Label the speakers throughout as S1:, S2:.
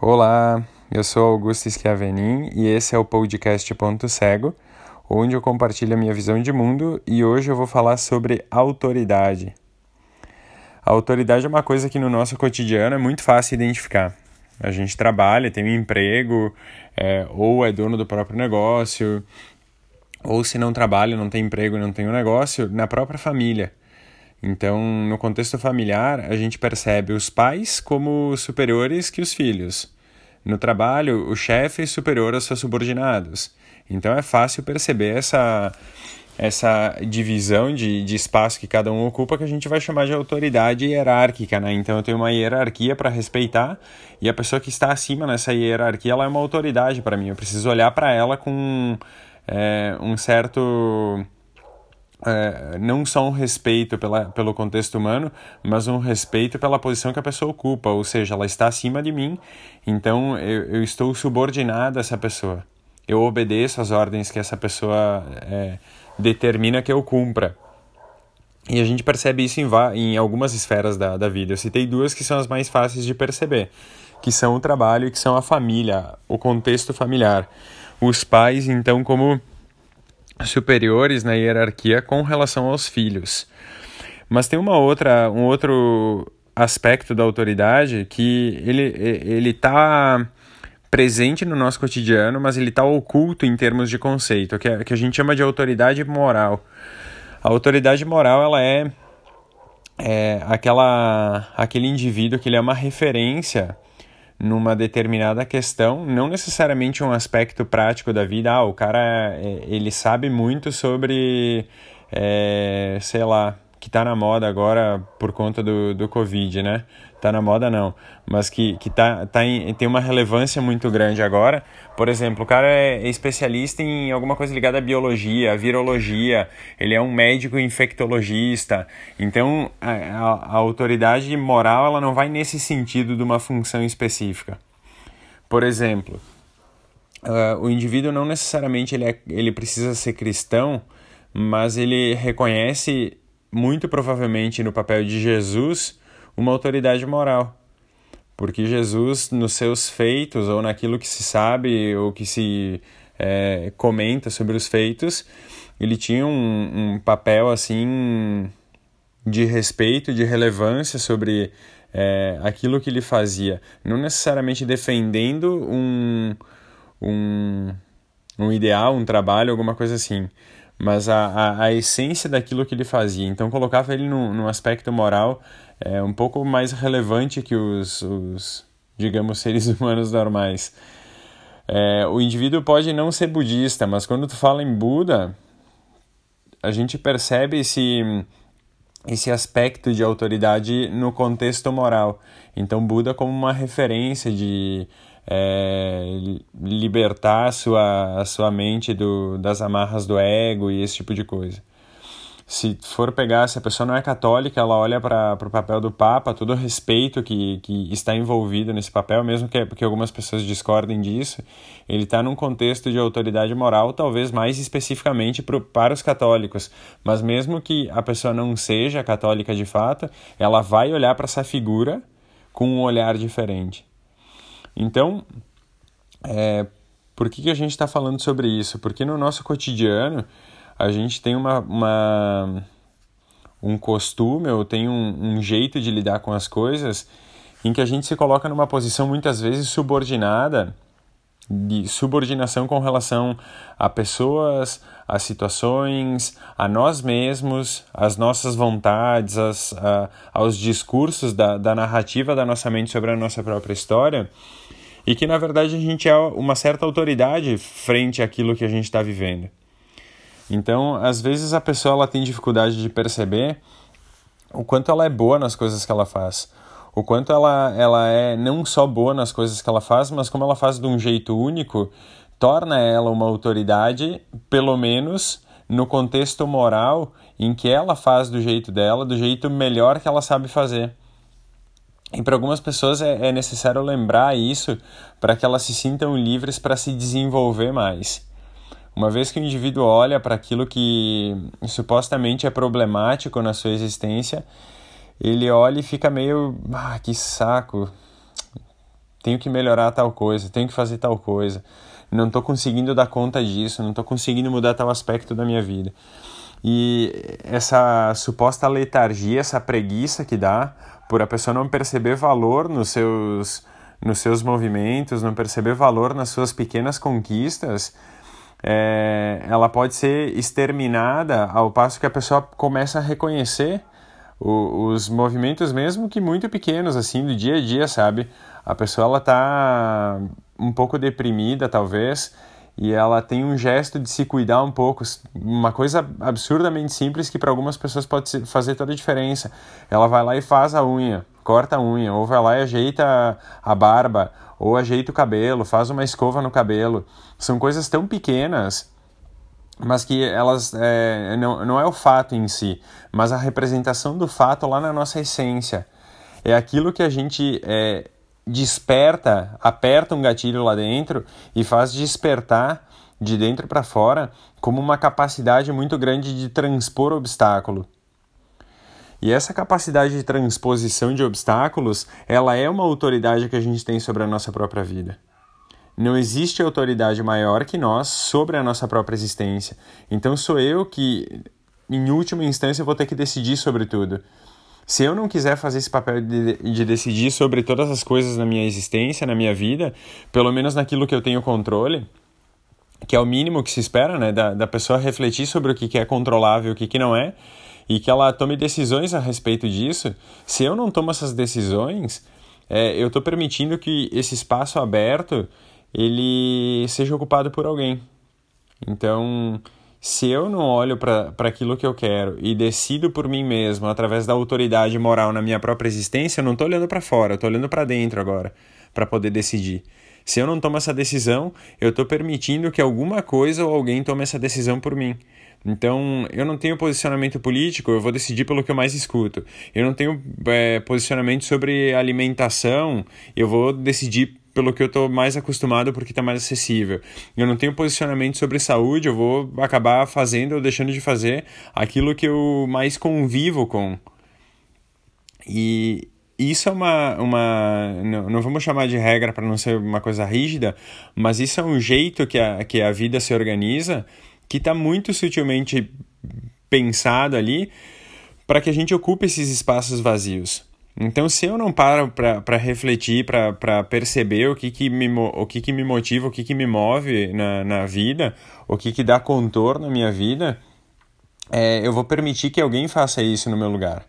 S1: Olá, eu sou Augusto Schiavenin e esse é o podcast Ponto Cego, onde eu compartilho a minha visão de mundo e hoje eu vou falar sobre autoridade. A autoridade é uma coisa que no nosso cotidiano é muito fácil identificar. A gente trabalha, tem um emprego, é, ou é dono do próprio negócio, ou se não trabalha, não tem emprego, não tem um negócio, na própria família. Então, no contexto familiar, a gente percebe os pais como superiores que os filhos. No trabalho, o chefe é superior aos seus subordinados. Então, é fácil perceber essa, essa divisão de, de espaço que cada um ocupa que a gente vai chamar de autoridade hierárquica, né? Então eu tenho uma hierarquia para respeitar e a pessoa que está acima nessa hierarquia ela é uma autoridade para mim. Eu preciso olhar para ela com é, um certo é, não só um respeito pela, pelo contexto humano, mas um respeito pela posição que a pessoa ocupa, ou seja, ela está acima de mim, então eu, eu estou subordinado a essa pessoa. Eu obedeço às ordens que essa pessoa é, determina que eu cumpra. E a gente percebe isso em, em algumas esferas da, da vida. Eu citei duas que são as mais fáceis de perceber, que são o trabalho e que são a família, o contexto familiar. Os pais, então, como superiores na hierarquia com relação aos filhos. Mas tem uma outra, um outro aspecto da autoridade que ele ele está presente no nosso cotidiano, mas ele está oculto em termos de conceito, que, é, que a gente chama de autoridade moral. A autoridade moral ela é, é aquela aquele indivíduo que ele é uma referência numa determinada questão, não necessariamente um aspecto prático da vida. Ah, o cara é, ele sabe muito sobre, é, sei lá, que tá na moda agora por conta do, do Covid, né? Tá na moda não, mas que, que tá, tá em, tem uma relevância muito grande agora. Por exemplo, o cara é especialista em alguma coisa ligada à biologia, à virologia, ele é um médico infectologista. Então, a, a, a autoridade moral ela não vai nesse sentido de uma função específica. Por exemplo, uh, o indivíduo não necessariamente ele, é, ele precisa ser cristão, mas ele reconhece muito provavelmente no papel de Jesus, uma autoridade moral. Porque Jesus, nos seus feitos, ou naquilo que se sabe, ou que se é, comenta sobre os feitos, ele tinha um, um, papel assim de respeito, de relevância sobre é, aquilo que ele fazia. Não necessariamente defendendo um, um, um ideal, um trabalho, alguma coisa assim, mas a, a, a, essência daquilo que ele fazia. Então colocava ele num, num aspecto moral é, um pouco mais relevante que os, os digamos, seres humanos normais. É, o indivíduo pode não ser budista, mas quando tu fala em Buda, a gente percebe esse, esse aspecto de autoridade no contexto moral. Então, Buda como uma referência de é, libertar a sua, a sua mente do, das amarras do ego e esse tipo de coisa. Se for pegar, se a pessoa não é católica, ela olha para o papel do Papa, todo o respeito que, que está envolvido nesse papel, mesmo que, que algumas pessoas discordem disso, ele está num contexto de autoridade moral, talvez mais especificamente pro, para os católicos. Mas mesmo que a pessoa não seja católica de fato, ela vai olhar para essa figura com um olhar diferente. Então, é, por que, que a gente está falando sobre isso? Porque no nosso cotidiano a gente tem uma, uma um costume ou tem um, um jeito de lidar com as coisas em que a gente se coloca numa posição muitas vezes subordinada de subordinação com relação a pessoas, a situações, a nós mesmos, às nossas vontades, às, a, aos discursos da, da narrativa da nossa mente sobre a nossa própria história e que na verdade a gente é uma certa autoridade frente àquilo que a gente está vivendo. Então, às vezes a pessoa ela tem dificuldade de perceber o quanto ela é boa nas coisas que ela faz, o quanto ela, ela é não só boa nas coisas que ela faz, mas como ela faz de um jeito único, torna ela uma autoridade, pelo menos no contexto moral em que ela faz do jeito dela, do jeito melhor que ela sabe fazer. E para algumas pessoas é, é necessário lembrar isso para que elas se sintam livres para se desenvolver mais. Uma vez que o indivíduo olha para aquilo que supostamente é problemático na sua existência, ele olha e fica meio, ah, que saco. tenho que melhorar tal coisa, tenho que fazer tal coisa, não estou conseguindo dar conta disso, não estou conseguindo mudar tal aspecto da minha vida. E essa suposta letargia, essa preguiça que dá por a pessoa não perceber valor nos seus, nos seus movimentos, não perceber valor nas suas pequenas conquistas, é, ela pode ser exterminada ao passo que a pessoa começa a reconhecer o, os movimentos, mesmo que muito pequenos, assim, do dia a dia, sabe? A pessoa ela tá um pouco deprimida, talvez, e ela tem um gesto de se cuidar um pouco, uma coisa absurdamente simples que para algumas pessoas pode fazer toda a diferença. Ela vai lá e faz a unha, corta a unha, ou vai lá e ajeita a barba, ou ajeita o cabelo, faz uma escova no cabelo. São coisas tão pequenas, mas que elas é, não, não é o fato em si, mas a representação do fato lá na nossa essência. É aquilo que a gente é, desperta, aperta um gatilho lá dentro e faz despertar de dentro para fora como uma capacidade muito grande de transpor obstáculo. E essa capacidade de transposição de obstáculos, ela é uma autoridade que a gente tem sobre a nossa própria vida. Não existe autoridade maior que nós sobre a nossa própria existência. Então sou eu que, em última instância, vou ter que decidir sobre tudo. Se eu não quiser fazer esse papel de, de decidir sobre todas as coisas na minha existência, na minha vida, pelo menos naquilo que eu tenho controle, que é o mínimo que se espera, né, da, da pessoa refletir sobre o que, que é controlável e o que, que não é, e que ela tome decisões a respeito disso, se eu não tomo essas decisões, é, eu estou permitindo que esse espaço aberto ele seja ocupado por alguém. Então, se eu não olho para aquilo que eu quero e decido por mim mesmo através da autoridade moral na minha própria existência, eu não estou olhando para fora, eu estou olhando para dentro agora para poder decidir. Se eu não tomo essa decisão, eu estou permitindo que alguma coisa ou alguém tome essa decisão por mim. Então, eu não tenho posicionamento político, eu vou decidir pelo que eu mais escuto. Eu não tenho é, posicionamento sobre alimentação, eu vou decidir pelo que eu estou mais acostumado porque está mais acessível. Eu não tenho posicionamento sobre saúde, eu vou acabar fazendo ou deixando de fazer aquilo que eu mais convivo com. E isso é uma. uma não, não vamos chamar de regra para não ser uma coisa rígida, mas isso é um jeito que a, que a vida se organiza que está muito sutilmente pensado ali para que a gente ocupe esses espaços vazios. Então, se eu não paro para refletir, para perceber o que, que, me, o que, que me motiva, o que, que me move na, na vida, o que, que dá contorno à minha vida, é, eu vou permitir que alguém faça isso no meu lugar.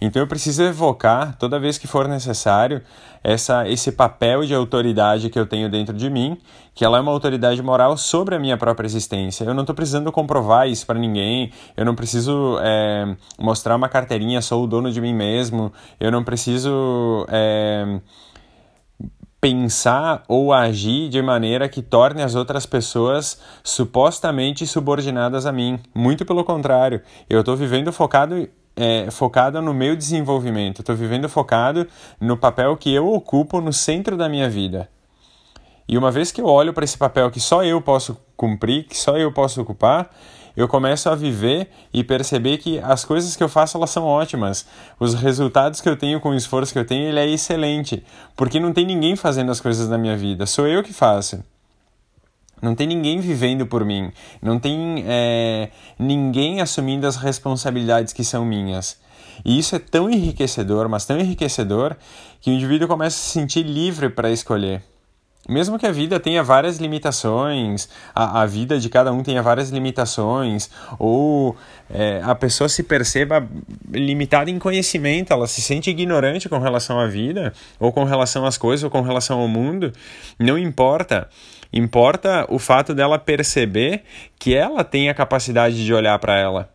S1: Então eu preciso evocar, toda vez que for necessário, essa, esse papel de autoridade que eu tenho dentro de mim, que ela é uma autoridade moral sobre a minha própria existência. Eu não estou precisando comprovar isso para ninguém, eu não preciso é, mostrar uma carteirinha, sou o dono de mim mesmo, eu não preciso. É, pensar ou agir de maneira que torne as outras pessoas supostamente subordinadas a mim. Muito pelo contrário, eu estou vivendo focado é, focada no meu desenvolvimento, estou vivendo focado no papel que eu ocupo no centro da minha vida. E uma vez que eu olho para esse papel que só eu posso cumprir, que só eu posso ocupar, eu começo a viver e perceber que as coisas que eu faço elas são ótimas. Os resultados que eu tenho com o esforço que eu tenho, ele é excelente, porque não tem ninguém fazendo as coisas da minha vida, sou eu que faço. Não tem ninguém vivendo por mim. Não tem é, ninguém assumindo as responsabilidades que são minhas. E isso é tão enriquecedor, mas tão enriquecedor, que o indivíduo começa a se sentir livre para escolher. Mesmo que a vida tenha várias limitações, a, a vida de cada um tenha várias limitações, ou é, a pessoa se perceba limitada em conhecimento, ela se sente ignorante com relação à vida, ou com relação às coisas, ou com relação ao mundo, não importa. Importa o fato dela perceber que ela tem a capacidade de olhar para ela.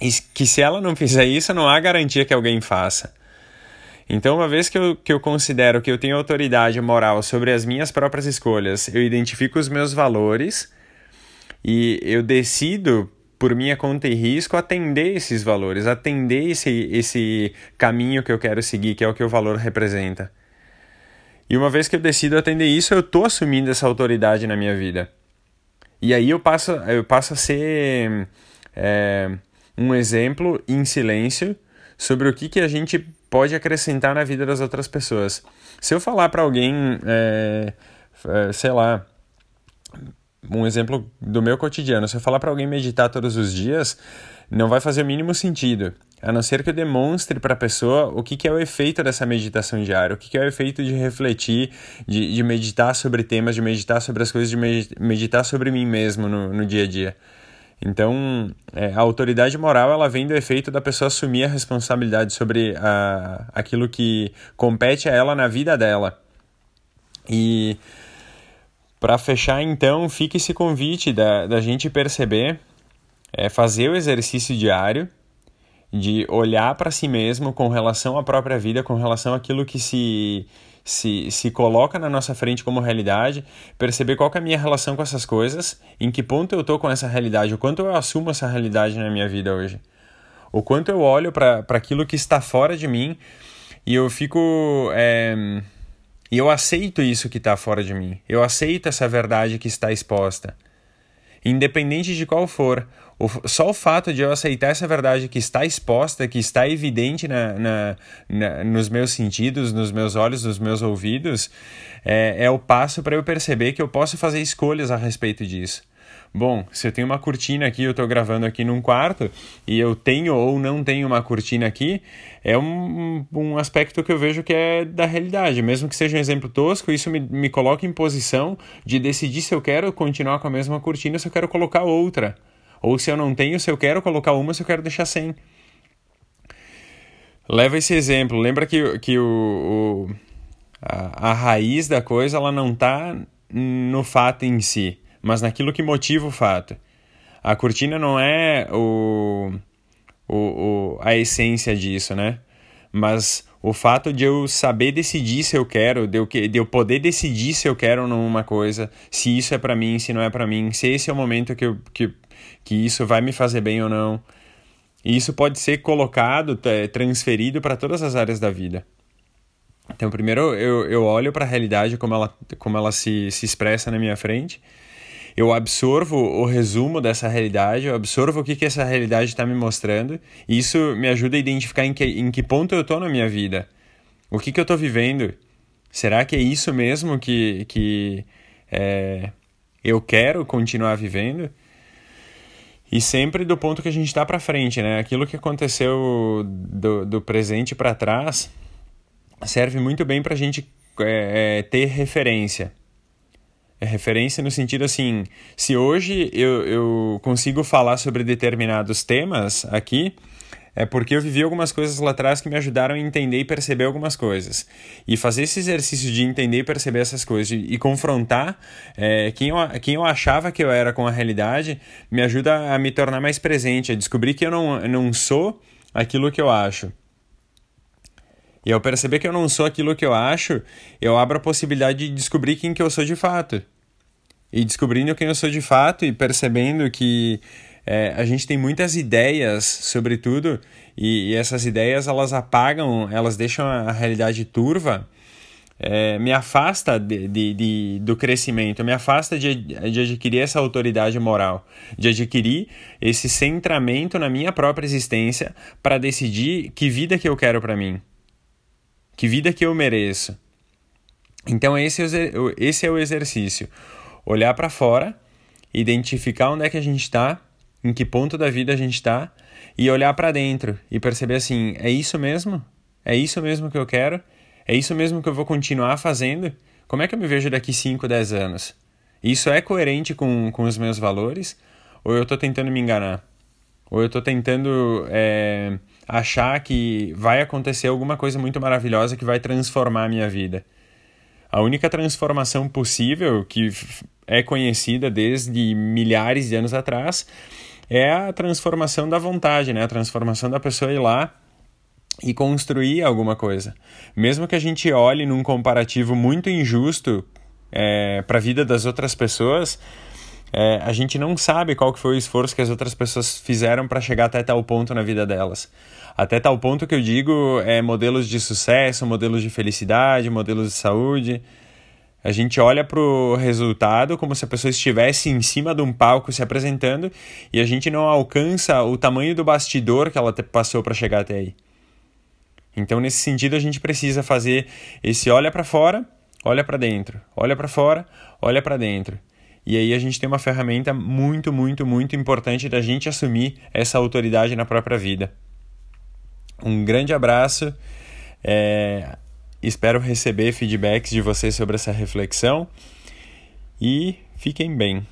S1: E que se ela não fizer isso, não há garantia que alguém faça. Então, uma vez que eu, que eu considero que eu tenho autoridade moral sobre as minhas próprias escolhas, eu identifico os meus valores e eu decido, por minha conta e risco, atender esses valores, atender esse, esse caminho que eu quero seguir, que é o que o valor representa. E uma vez que eu decido atender isso, eu estou assumindo essa autoridade na minha vida. E aí eu passo, eu passo a ser é, um exemplo em silêncio sobre o que, que a gente pode acrescentar na vida das outras pessoas. Se eu falar para alguém, é, é, sei lá, um exemplo do meu cotidiano, se eu falar para alguém meditar todos os dias, não vai fazer o mínimo sentido, a não ser que eu demonstre para a pessoa o que, que é o efeito dessa meditação diária, o que, que é o efeito de refletir, de, de meditar sobre temas, de meditar sobre as coisas, de meditar sobre mim mesmo no, no dia a dia. Então, é, a autoridade moral ela vem do efeito da pessoa assumir a responsabilidade sobre a, aquilo que compete a ela na vida dela. E para fechar, então, fica esse convite da, da gente perceber, é, fazer o exercício diário de olhar para si mesmo com relação à própria vida, com relação àquilo que se, se, se coloca na nossa frente como realidade, perceber qual é a minha relação com essas coisas, em que ponto eu estou com essa realidade, o quanto eu assumo essa realidade na minha vida hoje, o quanto eu olho para aquilo que está fora de mim e eu fico. É, e eu aceito isso que está fora de mim, eu aceito essa verdade que está exposta independente de qual for. Só o fato de eu aceitar essa verdade que está exposta, que está evidente na, na, na nos meus sentidos, nos meus olhos, nos meus ouvidos, é, é o passo para eu perceber que eu posso fazer escolhas a respeito disso. Bom, se eu tenho uma cortina aqui, eu estou gravando aqui num quarto, e eu tenho ou não tenho uma cortina aqui, é um, um aspecto que eu vejo que é da realidade. Mesmo que seja um exemplo tosco, isso me, me coloca em posição de decidir se eu quero continuar com a mesma cortina ou se eu quero colocar outra. Ou se eu não tenho, se eu quero colocar uma, se eu quero deixar sem. Leva esse exemplo. Lembra que, que o, o a, a raiz da coisa ela não está no fato em si mas naquilo que motiva o fato. A cortina não é o, o, o, a essência disso, né? Mas o fato de eu saber decidir se eu quero, de eu, de eu poder decidir se eu quero ou não uma coisa, se isso é para mim, se não é para mim, se esse é o momento que, eu, que, que isso vai me fazer bem ou não. E isso pode ser colocado, transferido para todas as áreas da vida. Então, primeiro eu, eu olho para a realidade como ela, como ela se, se expressa na minha frente eu absorvo o resumo dessa realidade, eu absorvo o que, que essa realidade está me mostrando, e isso me ajuda a identificar em que, em que ponto eu estou na minha vida. O que, que eu estou vivendo? Será que é isso mesmo que, que é, eu quero continuar vivendo? E sempre do ponto que a gente está para frente, né? Aquilo que aconteceu do, do presente para trás serve muito bem para a gente é, é, ter referência. É referência no sentido assim, se hoje eu, eu consigo falar sobre determinados temas aqui, é porque eu vivi algumas coisas lá atrás que me ajudaram a entender e perceber algumas coisas. E fazer esse exercício de entender e perceber essas coisas e, confrontar é, quem, eu, quem eu achava que eu era com a realidade me ajuda a me tornar mais presente, a descobrir que eu não, não sou aquilo que eu acho. E ao perceber que eu não sou aquilo que eu acho, eu abro a possibilidade de descobrir quem que eu sou de fato. E descobrindo quem eu sou de fato e percebendo que é, a gente tem muitas ideias sobre tudo e, e, essas ideias elas apagam, elas deixam a realidade turva, é, me afasta de, de, de, do crescimento, me afasta de, de adquirir essa autoridade moral, de adquirir esse centramento na minha própria existência para decidir que vida que eu quero para mim. Que vida que eu mereço? Então esse é o, é exercício. Olhar para fora, identificar onde é que a gente está, em que ponto da vida a gente está, e olhar para dentro e perceber assim, é isso mesmo? É isso mesmo que eu quero? É isso mesmo que eu vou continuar fazendo? Como é que eu me vejo daqui 5, 10 anos? Isso é coerente com, com os meus valores? Ou eu estou tentando me enganar? Ou eu estou tentando é, achar que vai acontecer alguma coisa muito maravilhosa que vai transformar a minha vida. A única transformação possível, que é conhecida desde milhares de anos atrás, é a transformação da vontade, né? a transformação da pessoa ir lá e construir alguma coisa. Mesmo que a gente olhe num comparativo muito injusto é, para a vida das outras pessoas, é, a gente não sabe qual que foi o esforço que as outras pessoas fizeram para chegar até tal ponto na vida delas. Até tal ponto que eu digo é, modelos de sucesso, modelos de felicidade, modelos de saúde. A gente olha para o resultado como se a pessoa estivesse em cima de um palco se apresentando e a gente não alcança o tamanho do bastidor que ela passou para chegar até aí. Então, nesse sentido, a gente precisa fazer esse olha para fora, olha para dentro, olha para fora, olha para dentro. E aí a gente tem uma ferramenta muito, muito, muito importante da gente assumir essa autoridade na própria vida. Um grande abraço. É, espero receber feedbacks de vocês sobre essa reflexão e fiquem bem.